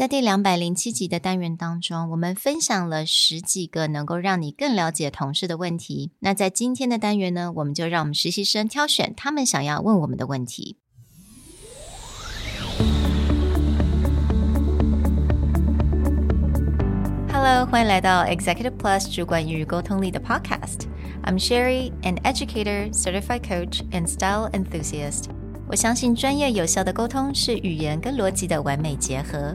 在第两百零七集的单元当中，我们分享了十几个能够让你更了解同事的问题。那在今天的单元呢，我们就让我们实习生挑选他们想要问我们的问题。Hello，欢迎来到 Executive Plus 主管与沟通力的 Podcast。I'm Sherry, an educator, certified coach, and style enthusiast。我相信专业有效的沟通是语言跟逻辑的完美结合。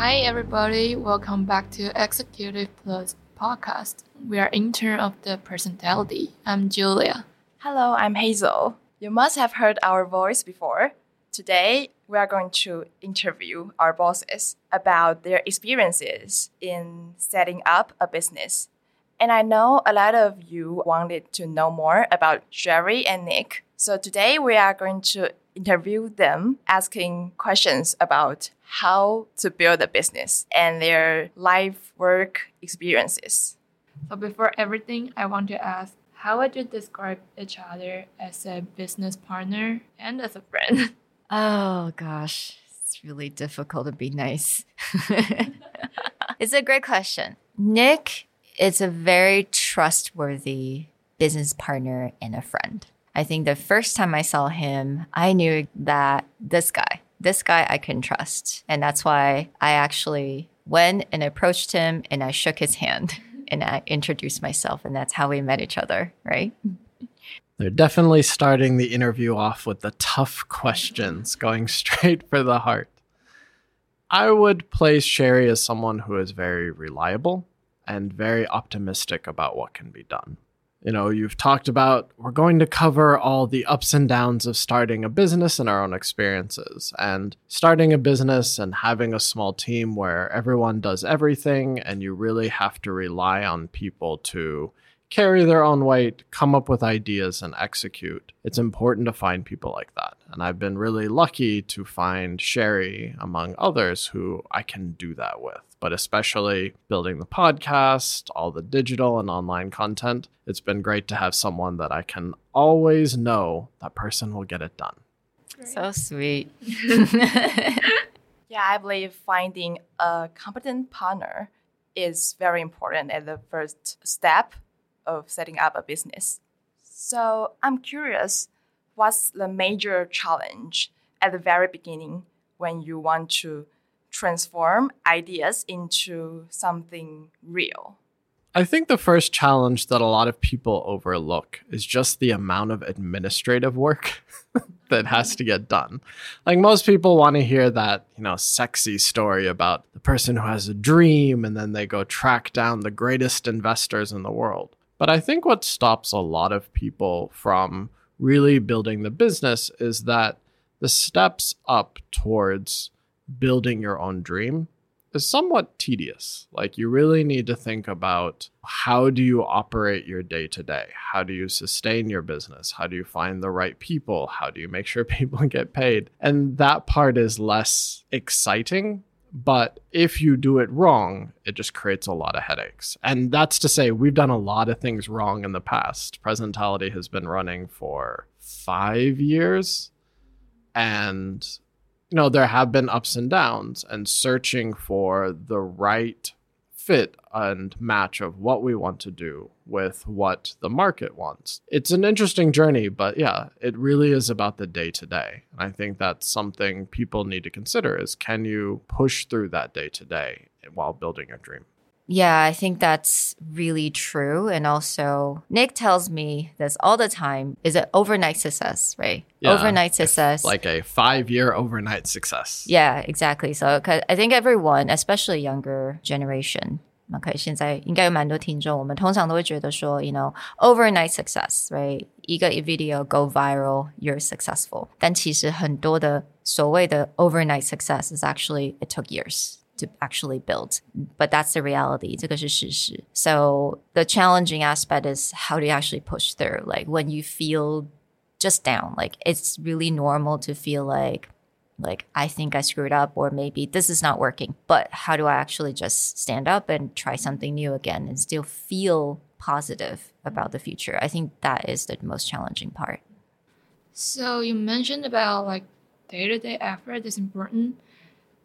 Hi, everybody. Welcome back to Executive Plus podcast. We are intern of the personality. I'm Julia. Hello, I'm Hazel. You must have heard our voice before. Today, we are going to interview our bosses about their experiences in setting up a business. And I know a lot of you wanted to know more about Sherry and Nick. So today we are going to interview them, asking questions about how to build a business and their life work experiences. So before everything, I want to ask how would you describe each other as a business partner and as a friend? Oh gosh, it's really difficult to be nice. it's a great question. Nick is a very trustworthy business partner and a friend. I think the first time I saw him, I knew that this guy, this guy I can trust. And that's why I actually went and approached him and I shook his hand and I introduced myself. And that's how we met each other, right? They're definitely starting the interview off with the tough questions, going straight for the heart. I would place Sherry as someone who is very reliable and very optimistic about what can be done you know, you've talked about we're going to cover all the ups and downs of starting a business and our own experiences. And starting a business and having a small team where everyone does everything and you really have to rely on people to carry their own weight, come up with ideas, and execute. It's important to find people like that. And I've been really lucky to find Sherry, among others, who I can do that with. But especially building the podcast, all the digital and online content, it's been great to have someone that I can always know that person will get it done. So sweet. yeah, I believe finding a competent partner is very important at the first step of setting up a business. So I'm curious, what's the major challenge at the very beginning when you want to transform ideas into something real? I think the first challenge that a lot of people overlook is just the amount of administrative work that has to get done. Like most people want to hear that, you know, sexy story about the person who has a dream and then they go track down the greatest investors in the world. But I think what stops a lot of people from really building the business is that the steps up towards building your own dream is somewhat tedious. Like you really need to think about how do you operate your day to day? How do you sustain your business? How do you find the right people? How do you make sure people get paid? And that part is less exciting but if you do it wrong, it just creates a lot of headaches. And that's to say, we've done a lot of things wrong in the past. Presentality has been running for five years. And, you know, there have been ups and downs, and searching for the right fit and match of what we want to do with what the market wants. It's an interesting journey, but yeah, it really is about the day to day. And I think that's something people need to consider is can you push through that day to day while building your dream? Yeah, I think that's really true. And also, Nick tells me this all the time is an overnight success, right? Yeah, overnight success. Like a five year overnight success. Yeah, exactly. So I think everyone, especially younger generation, OK，现在应该有蛮多听众，我们通常都会觉得说，you know overnight success，right？一个 video go viral，you're successful。但其实很多的所谓的 overnight success is actually it took years to actually build. But that's the reality. 这个是事实. So the challenging aspect is how do you actually push through? Like when you feel just down, like it's really normal to feel like like I think I screwed up or maybe this is not working. But how do I actually just stand up and try something new again and still feel positive about the future? I think that is the most challenging part. So you mentioned about like day-to-day effort is important.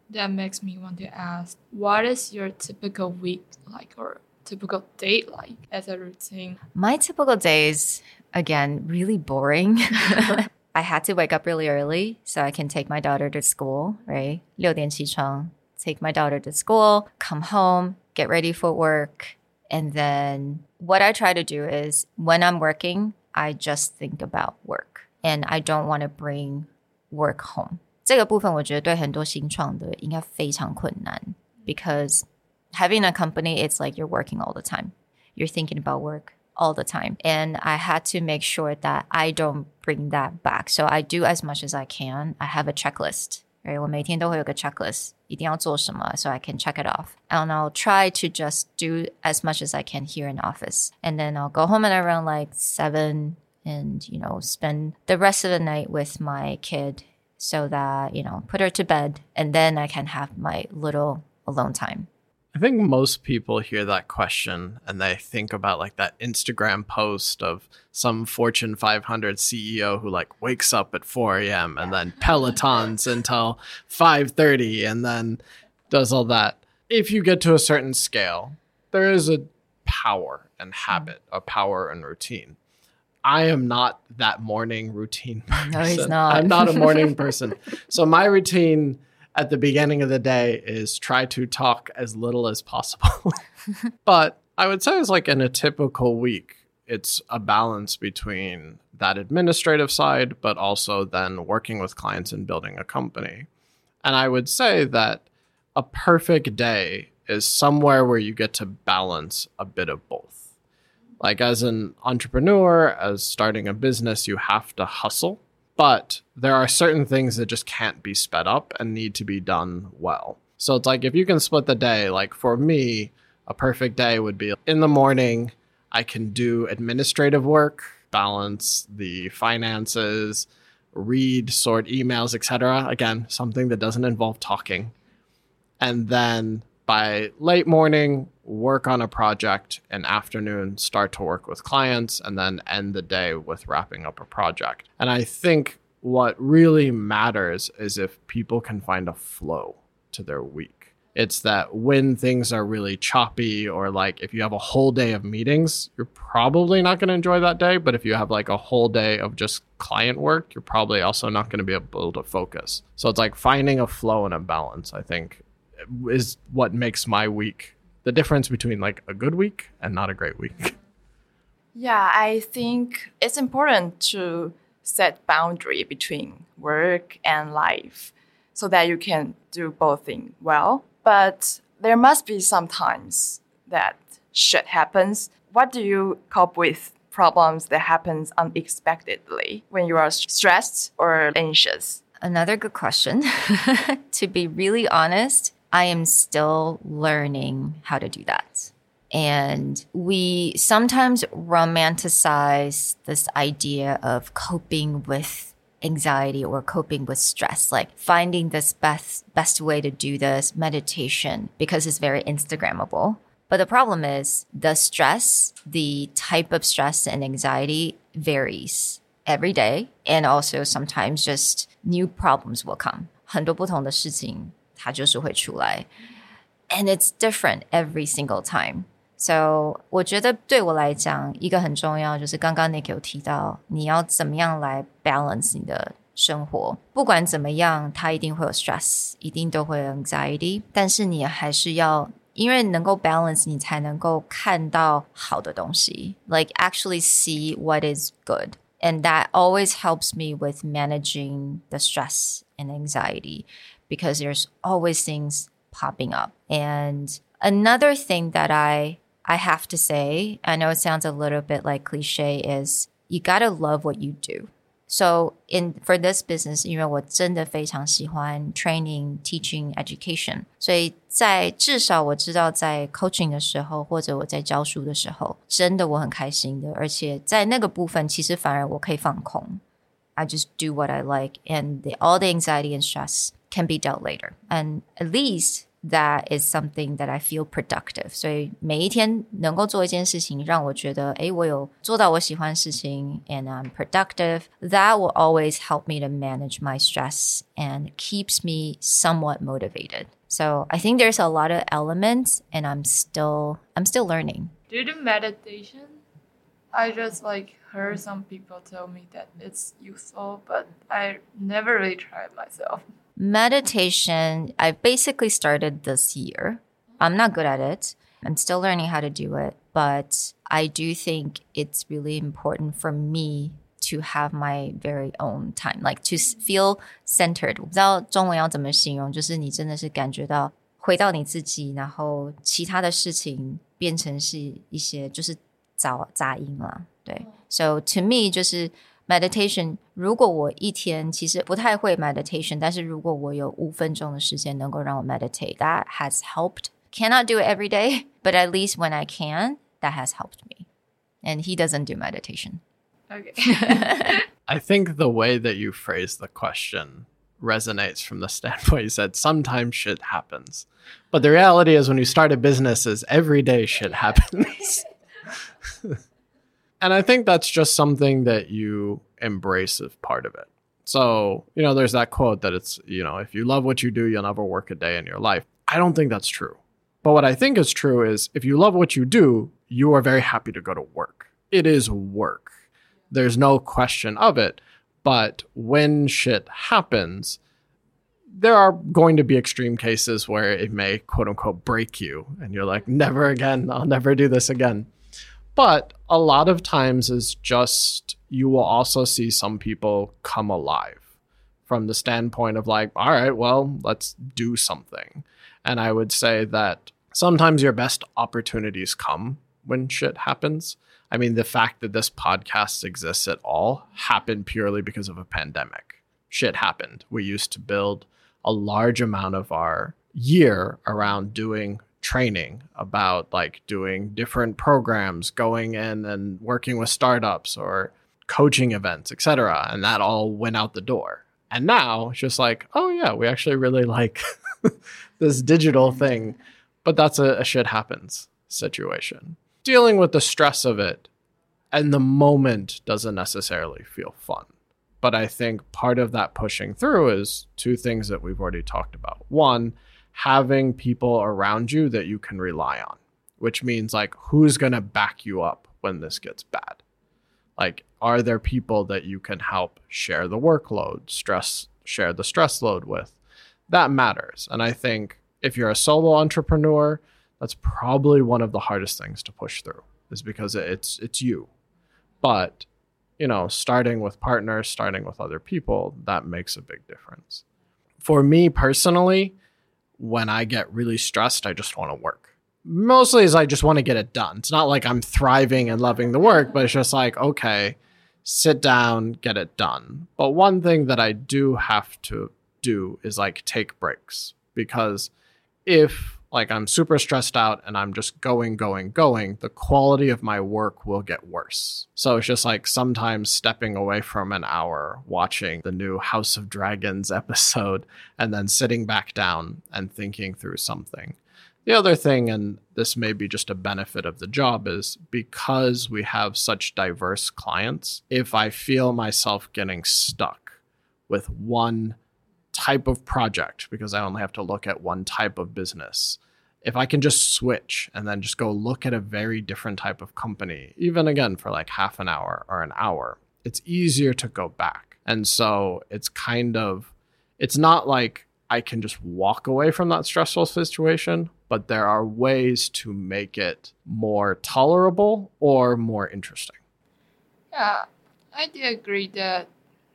That makes me want to ask, what is your typical week like or typical day like as a routine? My typical days, again, really boring. I had to wake up really early so I can take my daughter to school, right? 六点起床, take my daughter to school, come home, get ready for work. And then what I try to do is when I'm working, I just think about work and I don't want to bring work home. 这个部分我觉得对很多新创的应该非常困难，because having a company, it's like you're working all the time. You're thinking about work all the time. And I had to make sure that I don't bring that back. So I do as much as I can. I have a checklist. Right? 我每天都会有个 checklist，一定要做什么，so I can check it off. And I'll try to just do as much as I can here in office. And then I'll go home at around like seven and, you know, spend the rest of the night with my kid so that, you know, put her to bed and then I can have my little alone time. I think most people hear that question and they think about like that Instagram post of some Fortune 500 CEO who like wakes up at 4 a.m. and then pelotons until 5:30 and then does all that. If you get to a certain scale, there is a power and hmm. habit, a power and routine. I am not that morning routine person. No, he's not. I'm not a morning person. so my routine at the beginning of the day is try to talk as little as possible. but I would say it's like in a typical week, it's a balance between that administrative side, but also then working with clients and building a company. And I would say that a perfect day is somewhere where you get to balance a bit of both. Like as an entrepreneur, as starting a business, you have to hustle but there are certain things that just can't be sped up and need to be done well. So it's like if you can split the day, like for me, a perfect day would be in the morning, I can do administrative work, balance the finances, read, sort emails, etc. Again, something that doesn't involve talking. And then by late morning, work on a project, and afternoon, start to work with clients, and then end the day with wrapping up a project. And I think what really matters is if people can find a flow to their week. It's that when things are really choppy, or like if you have a whole day of meetings, you're probably not going to enjoy that day. But if you have like a whole day of just client work, you're probably also not going to be able to focus. So it's like finding a flow and a balance, I think, is what makes my week the difference between like a good week and not a great week. Yeah, I think it's important to set boundary between work and life so that you can do both things well. But there must be some times that shit happens. What do you cope with problems that happens unexpectedly when you are stressed or anxious? Another good question. to be really honest, I am still learning how to do that. And we sometimes romanticize this idea of coping with anxiety or coping with stress, like finding this best best way to do this meditation because it's very Instagrammable. But the problem is the stress, the type of stress and anxiety varies every day. And also sometimes just new problems will come. 很多不同的事情 它就是会出来，and it's different every single time. So 我觉得对我来讲，一个很重要就是刚刚 Nick 有提到，你要怎么样来 balance 你的生活。不管怎么样，它一定会有 stress，一定都会有 anxiety，但是你还是要。因为能够 balance，你才能够看到好的东西，like actually see what is good, and that always helps me with managing the stress and anxiety because there's always things popping up. And Another thing that I I have to say, I know it sounds a little bit like cliche, is you gotta love what you do. So in for this business，因为我真的非常喜欢 training、teaching、education，所以在至少我知道在 coaching 的时候，或者我在教书的时候，真的我很开心的，而且在那个部分，其实反而我可以放空。I just do what I like, and the, all the anxiety and stress can be dealt later. And at least that is something that I feel productive. 所以每一天能够做一件事情，让我觉得，诶，我有做到我喜欢的事情，and I'm productive. That will always help me to manage my stress and keeps me somewhat motivated. So I think there's a lot of elements, and I'm still I'm still learning. Do you do meditation? I just like heard some people tell me that it's useful, but I never really tried myself. Meditation, I basically started this year. I'm not good at it. I'm still learning how to do it, but I do think it's really important for me to have my very own time, like to feel centered. 我不知道中文要怎么形容，就是你真的是感觉到回到你自己，然后其他的事情变成是一些就是杂杂音了。对，so to me 就是 meditation。如果我一天其实不太会 meditation，但是如果我有五分钟的时间能够让我 meditate，that has helped. Cannot do it every day, but at least when I can, that has helped me. And he doesn't do meditation. Okay. I think the way that you phrase the question resonates from the standpoint you said sometimes shit happens. But the reality is when you start a business is every day shit happens. and I think that's just something that you embrace as part of it. So, you know, there's that quote that it's, you know, if you love what you do, you'll never work a day in your life. I don't think that's true. But what I think is true is if you love what you do, you are very happy to go to work. It is work. There's no question of it. But when shit happens, there are going to be extreme cases where it may quote unquote break you and you're like, never again, I'll never do this again. But a lot of times is just you will also see some people come alive from the standpoint of like, all right, well, let's do something. And I would say that sometimes your best opportunities come when shit happens. I mean, the fact that this podcast exists at all happened purely because of a pandemic. Shit happened. We used to build a large amount of our year around doing training about like doing different programs, going in and working with startups or coaching events, etc. And that all went out the door. And now it's just like, oh yeah, we actually really like this digital thing. But that's a, a shit happens situation. Dealing with the stress of it and the moment doesn't necessarily feel fun. But I think part of that pushing through is two things that we've already talked about. One, having people around you that you can rely on, which means like who's going to back you up when this gets bad? Like, are there people that you can help share the workload, stress, share the stress load with? That matters. And I think if you're a solo entrepreneur, that's probably one of the hardest things to push through is because it's it's you. But, you know, starting with partners, starting with other people, that makes a big difference. For me personally, when I get really stressed, I just want to work. Mostly is I just want to get it done. It's not like I'm thriving and loving the work, but it's just like, okay, sit down, get it done. But one thing that I do have to do is like take breaks because if like I'm super stressed out and I'm just going, going, going, the quality of my work will get worse. So it's just like sometimes stepping away from an hour, watching the new House of Dragons episode, and then sitting back down and thinking through something. The other thing, and this may be just a benefit of the job, is because we have such diverse clients, if I feel myself getting stuck with one type of project because I only have to look at one type of business. If I can just switch and then just go look at a very different type of company, even again for like half an hour or an hour, it's easier to go back. And so it's kind of, it's not like I can just walk away from that stressful situation, but there are ways to make it more tolerable or more interesting. Yeah, I do agree that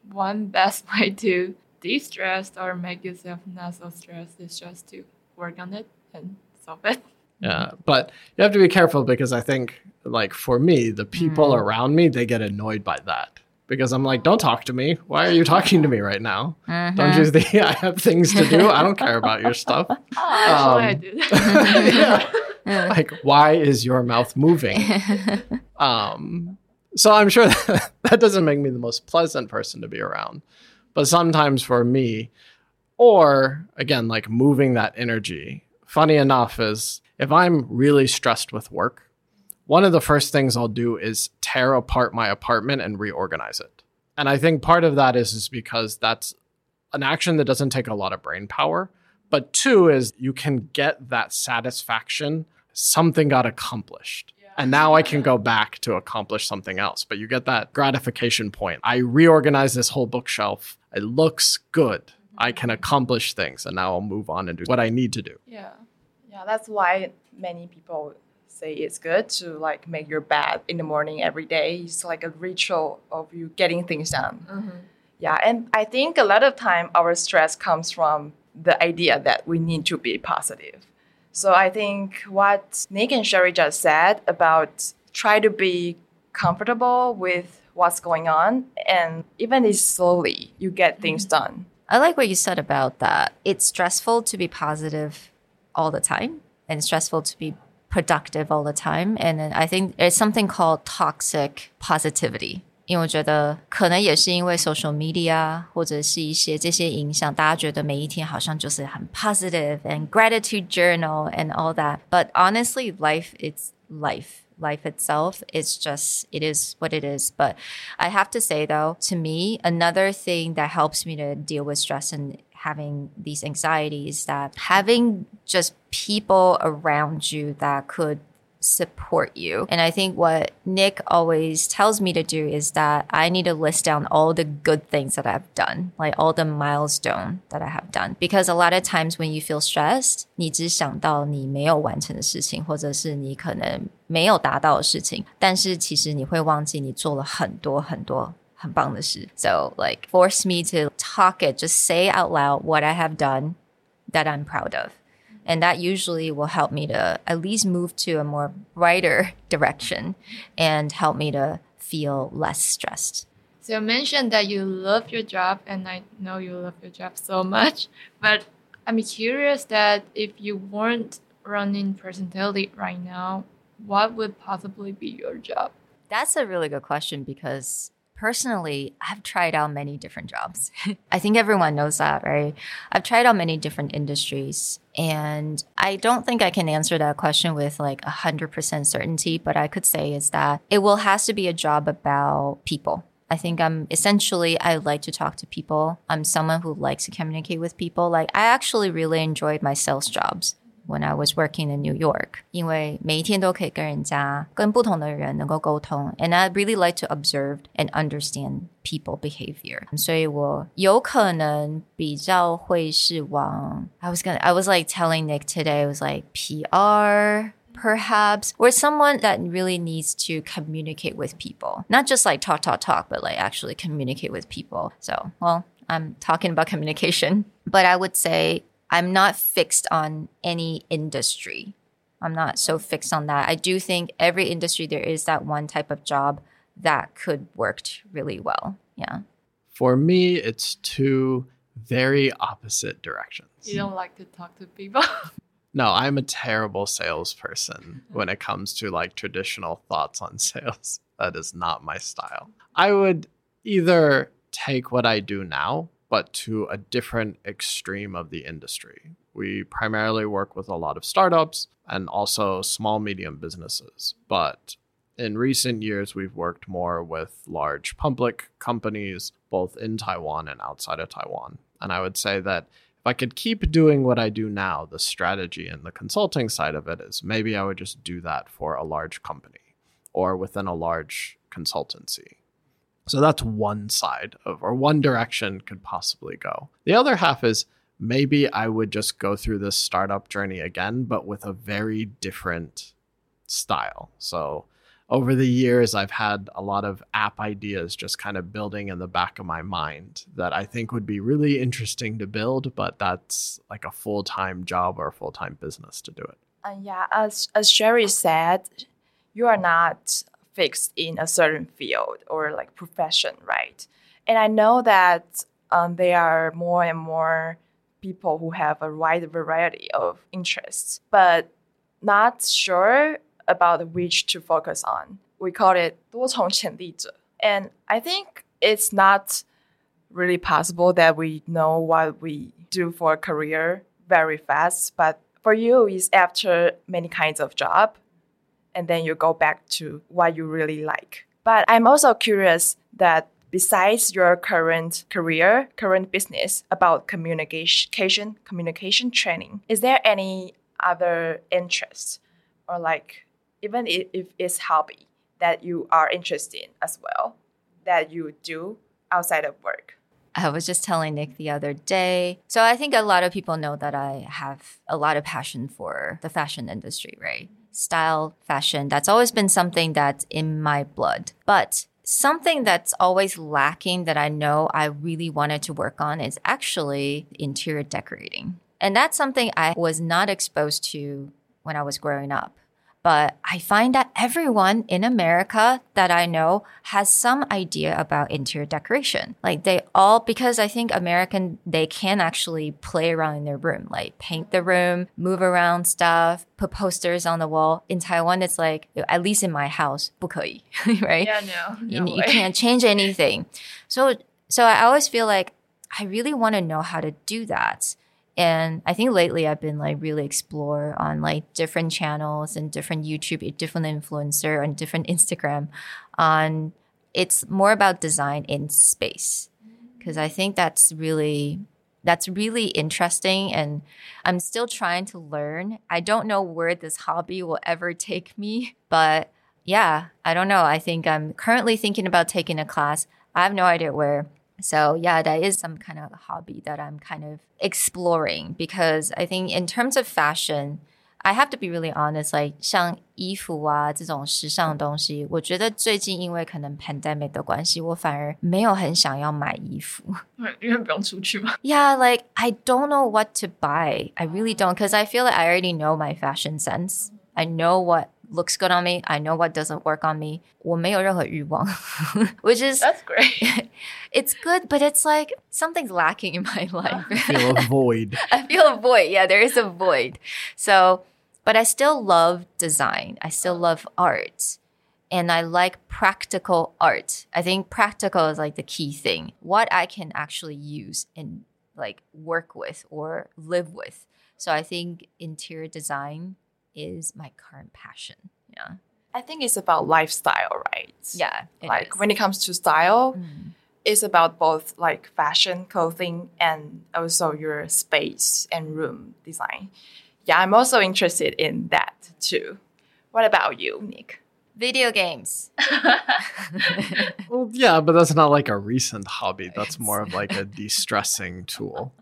one best way to de-stressed or make yourself not so stressed is just to work on it and solve it. Yeah, but you have to be careful because I think, like for me, the people around me they get annoyed by that because I'm like, don't talk to me. Why are you talking to me right now? Don't you think I have things to do? I don't care about your stuff. Actually, I Um, did. Yeah. like, why is your mouth moving? Um, so I'm sure that, that doesn't make me the most pleasant person to be around. But sometimes for me, or again, like moving that energy, funny enough, is if I'm really stressed with work, one of the first things I'll do is tear apart my apartment and reorganize it. And I think part of that is, is because that's an action that doesn't take a lot of brain power. But two is you can get that satisfaction, something got accomplished. And now I can go back to accomplish something else. But you get that gratification point. I reorganize this whole bookshelf. It looks good. I can mm-hmm. accomplish things. And now I'll move on and do what I need to do. yeah. Yeah, that's why many people say it's good to like make your bed in the morning every day. It's like a ritual of you getting things done. Mm-hmm. Yeah, and I think a lot of time our stress comes from the idea that we need to be positive. So I think what Nick and Sherry just said about try to be comfortable with what's going on and even if slowly you get things mm-hmm. done. I like what you said about that. It's stressful to be positive all the time and stressful to be productive all the time. And I think there's something called toxic positivity. 因为我觉得可能也是因为 social media 或者是一些这些影响，大家觉得每一天好像就是很 positive and gratitude journal and all that. But honestly, life it's life life itself is just it is what it is but i have to say though to me another thing that helps me to deal with stress and having these anxieties that having just people around you that could support you. And I think what Nick always tells me to do is that I need to list down all the good things that I've done, like all the milestone that I have done. Because a lot of times when you feel stressed, 你只想到你没有完成的事情，或者是你可能没有达到的事情，但是其实你会忘记你做了很多很多很棒的事。So like force me to talk it, just say out loud what I have done that I'm proud of. And that usually will help me to at least move to a more brighter direction and help me to feel less stressed. So you mentioned that you love your job, and I know you love your job so much. But I'm curious that if you weren't running Presentality right now, what would possibly be your job? That's a really good question because personally, I've tried out many different jobs. I think everyone knows that, right? I've tried out many different industries and I don't think I can answer that question with like 100% certainty, but I could say is that it will has to be a job about people. I think I'm essentially I like to talk to people. I'm someone who likes to communicate with people. Like I actually really enjoyed my sales jobs when I was working in New York，因为每一天都可以跟人家、跟不同的人能够沟通，and I really like to observe and understand people behavior。所以我有可能比较会是往 I was gonna I was like telling Nick today I was like PR perhaps or someone that really needs to communicate with people not just like talk talk talk but like actually communicate with people so well i'm talking about communication but i would say i'm not fixed on any industry i'm not so fixed on that i do think every industry there is that one type of job that could work really well yeah For me, it's two very opposite directions. You don't like to talk to people. No, I'm a terrible salesperson when it comes to like traditional thoughts on sales. That is not my style. I would either take what I do now, but to a different extreme of the industry. We primarily work with a lot of startups and also small, medium businesses. But in recent years, we've worked more with large public companies, both in Taiwan and outside of Taiwan. And I would say that if I could keep doing what I do now, the strategy and the consulting side of it is maybe I would just do that for a large company or within a large consultancy. So that's one side of, or one direction could possibly go. The other half is maybe I would just go through this startup journey again, but with a very different style. So over the years, I've had a lot of app ideas just kind of building in the back of my mind that I think would be really interesting to build, but that's like a full time job or a full time business to do it. And yeah, as as Sherry said, you are not fixed in a certain field or like profession, right? And I know that um, there are more and more people who have a wide variety of interests, but not sure about which to focus on. We call it 多重潜力者. And I think it's not really possible that we know what we do for a career very fast, but for you is after many kinds of job and then you go back to what you really like. But I'm also curious that besides your current career, current business about communication, communication training, is there any other interest or like even if it's hobby that you are interested in as well that you do outside of work? I was just telling Nick the other day. So I think a lot of people know that I have a lot of passion for the fashion industry, right? Style, fashion, that's always been something that's in my blood. But something that's always lacking that I know I really wanted to work on is actually interior decorating. And that's something I was not exposed to when I was growing up. But I find that everyone in America that I know has some idea about interior decoration. Like they all, because I think American, they can actually play around in their room, like paint the room, move around stuff, put posters on the wall. In Taiwan, it's like, at least in my house, 不可以, right? Yeah, no. You, no you can't change anything. So, so I always feel like I really want to know how to do that. And I think lately I've been like really explore on like different channels and different YouTube, different influencer and different Instagram on it's more about design in space. Cause I think that's really that's really interesting and I'm still trying to learn. I don't know where this hobby will ever take me, but yeah, I don't know. I think I'm currently thinking about taking a class. I have no idea where so yeah, that is some kind of hobby that I'm kind of exploring because I think in terms of fashion, I have to be really honest. Like 像衣服啊这种时尚东西，我觉得最近因为可能 pandemic 的关系，我反而没有很想要买衣服。因为不用出去嘛。Yeah, like I don't know what to buy. I really don't because I feel like I already know my fashion sense. I know what looks good on me. I know what doesn't work on me. 我没有任何欲望, which is that's great. it's good, but it's like something's lacking in my life. I feel a void. I feel a void. Yeah, there is a void. So, but I still love design. I still love art. And I like practical art. I think practical is like the key thing. What I can actually use and like work with or live with. So I think interior design is my current passion. Yeah. I think it's about lifestyle, right? Yeah. Like is. when it comes to style, Mm. it's about both like fashion, clothing, and also your space and room design. Yeah, I'm also interested in that too. What about you, Nick? Video games. Well, yeah, but that's not like a recent hobby. That's more of like a de stressing tool.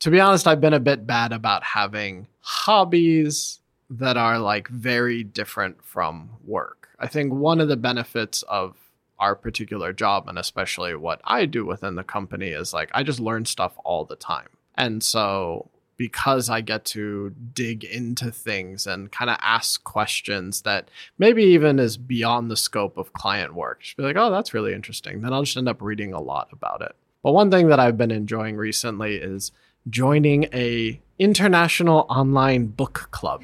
To be honest, I've been a bit bad about having hobbies that are like very different from work. I think one of the benefits of our particular job, and especially what I do within the company, is like I just learn stuff all the time. And so because I get to dig into things and kind of ask questions that maybe even is beyond the scope of client work. Just be like, oh, that's really interesting. Then I'll just end up reading a lot about it. But one thing that I've been enjoying recently is joining a international online book club.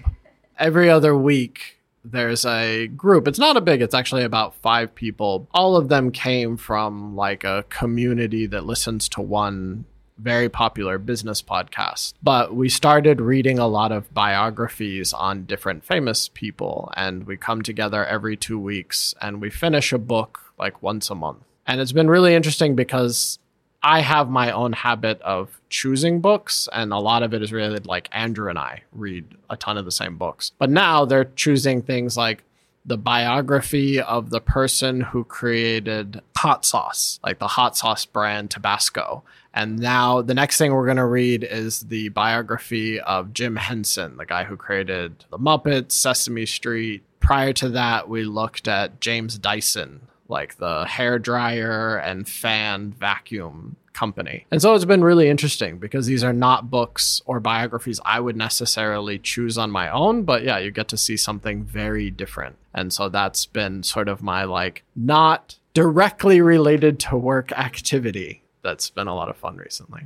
Every other week there's a group. It's not a big, it's actually about 5 people. All of them came from like a community that listens to one very popular business podcast. But we started reading a lot of biographies on different famous people, and we come together every two weeks and we finish a book like once a month. And it's been really interesting because I have my own habit of choosing books, and a lot of it is really like Andrew and I read a ton of the same books. But now they're choosing things like the biography of the person who created hot sauce, like the hot sauce brand Tabasco. And now the next thing we're going to read is the biography of Jim Henson, the guy who created The Muppets, Sesame Street. Prior to that, we looked at James Dyson, like the hair dryer and fan vacuum company. And so it's been really interesting because these are not books or biographies I would necessarily choose on my own, but yeah, you get to see something very different. And so that's been sort of my like not directly related to work activity. That's been a lot of fun recently.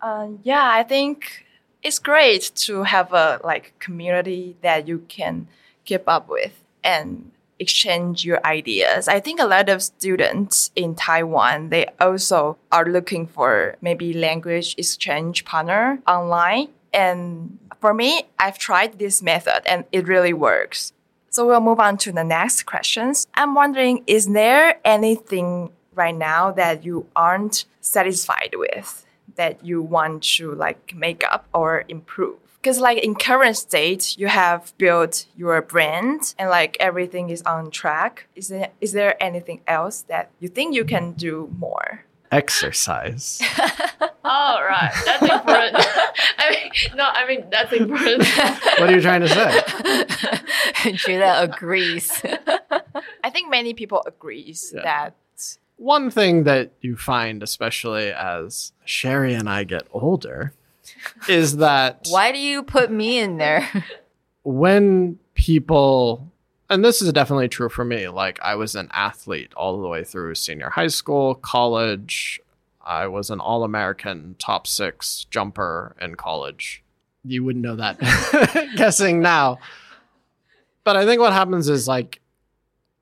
Uh, yeah, I think it's great to have a like community that you can keep up with and exchange your ideas. I think a lot of students in Taiwan, they also are looking for maybe language exchange partner online. And for me, I've tried this method and it really works. So we'll move on to the next questions. I'm wondering, is there anything right now that you aren't satisfied with that you want to like make up or improve? Because like in current state you have built your brand and like everything is on track is there is there anything else that you think you can do more Exercise. Oh, right. That's important. I mean, no, I mean, that's important. what are you trying to say? Julia agrees. i think many people agrees Yeah. that One thing that you find, especially as Sherry and I get older, is that Why do you put me in there? when people and this is definitely true for me like i was an athlete all the way through senior high school college. I was an all-american top six jumper in college. You wouldn't know that guessing now. But i think what happens is like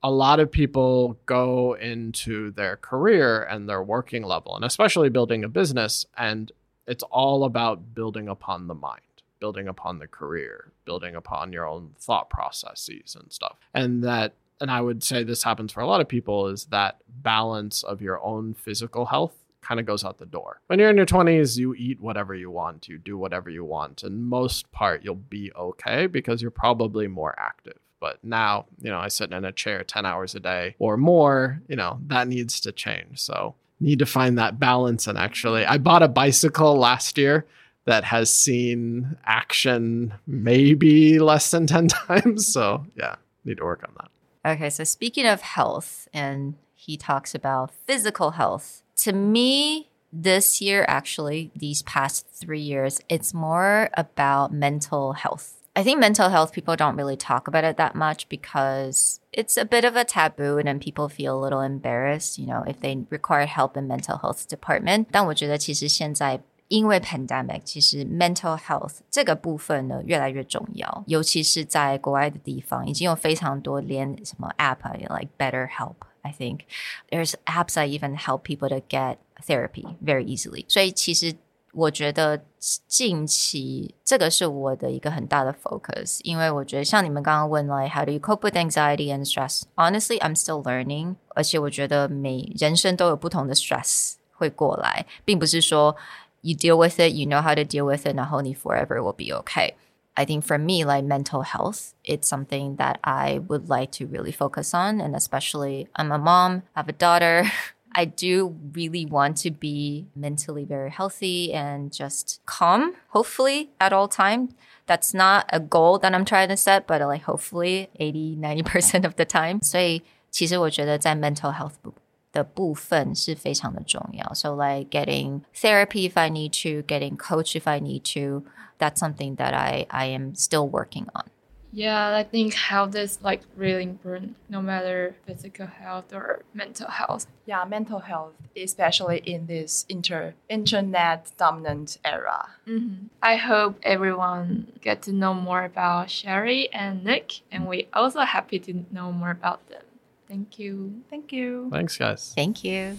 a lot of people go into their career and their working level and especially building a business and it's all about building upon the mind building upon the career, building upon your own thought processes and stuff. And that, and I would say this happens for a lot of people, is that balance of your own physical health kind of goes out the door. When you're in your 20s, you eat whatever you want, you do whatever you want, and most part you'll be okay because you're probably more active. But now, you know, I sit in a chair 10 hours a day or more, you know, that needs to change. So, need to find that balance and actually I bought a bicycle last year that has seen action maybe less than 10 times. So, yeah, need to work on that. Okay, so speaking of health, and he talks about physical health. To me, this year, actually, these past three years, it's more about mental health. I think mental health, people don't really talk about it that much because it's a bit of a taboo and then people feel a little embarrassed, you know, if they require help in mental health department. 但我觉得其实现在因为 pandemic，其实 mental health 这个部分呢越来越重要，尤其是在国外的地方，已经有非常多连什么 app 啊，like BetterHelp。I think there's apps that even help people to get therapy very easily。所以其实我觉得 近期这个是我的一个很大的 focus，因为我觉得像你们刚刚问，like how do you cope with anxiety and stress? Honestly, I'm still learning，而且我觉得每人生都有不同的 stress 会过来，并不是说 you deal with it, you know how to deal with it, 然后你 forever will be okay. I think for me, like mental health, it's something that I would like to really focus on. And especially, I'm a mom, I have a daughter. I do really want to be mentally very healthy and just calm, hopefully, at all time. That's not a goal that I'm trying to set, but like hopefully 80, 90% of the time. 所以其实我觉得在 mental health 部的部分是非常的重要。So like getting therapy if I need to, getting coach if I need to, that's something that I, I am still working on. Yeah, I think health is like really important, no matter physical health or mental health. yeah mental health especially in this inter internet dominant era mm-hmm. I hope everyone get to know more about Sherry and Nick, and we also happy to know more about them. Thank you. thank you Thanks, guys. Thank you.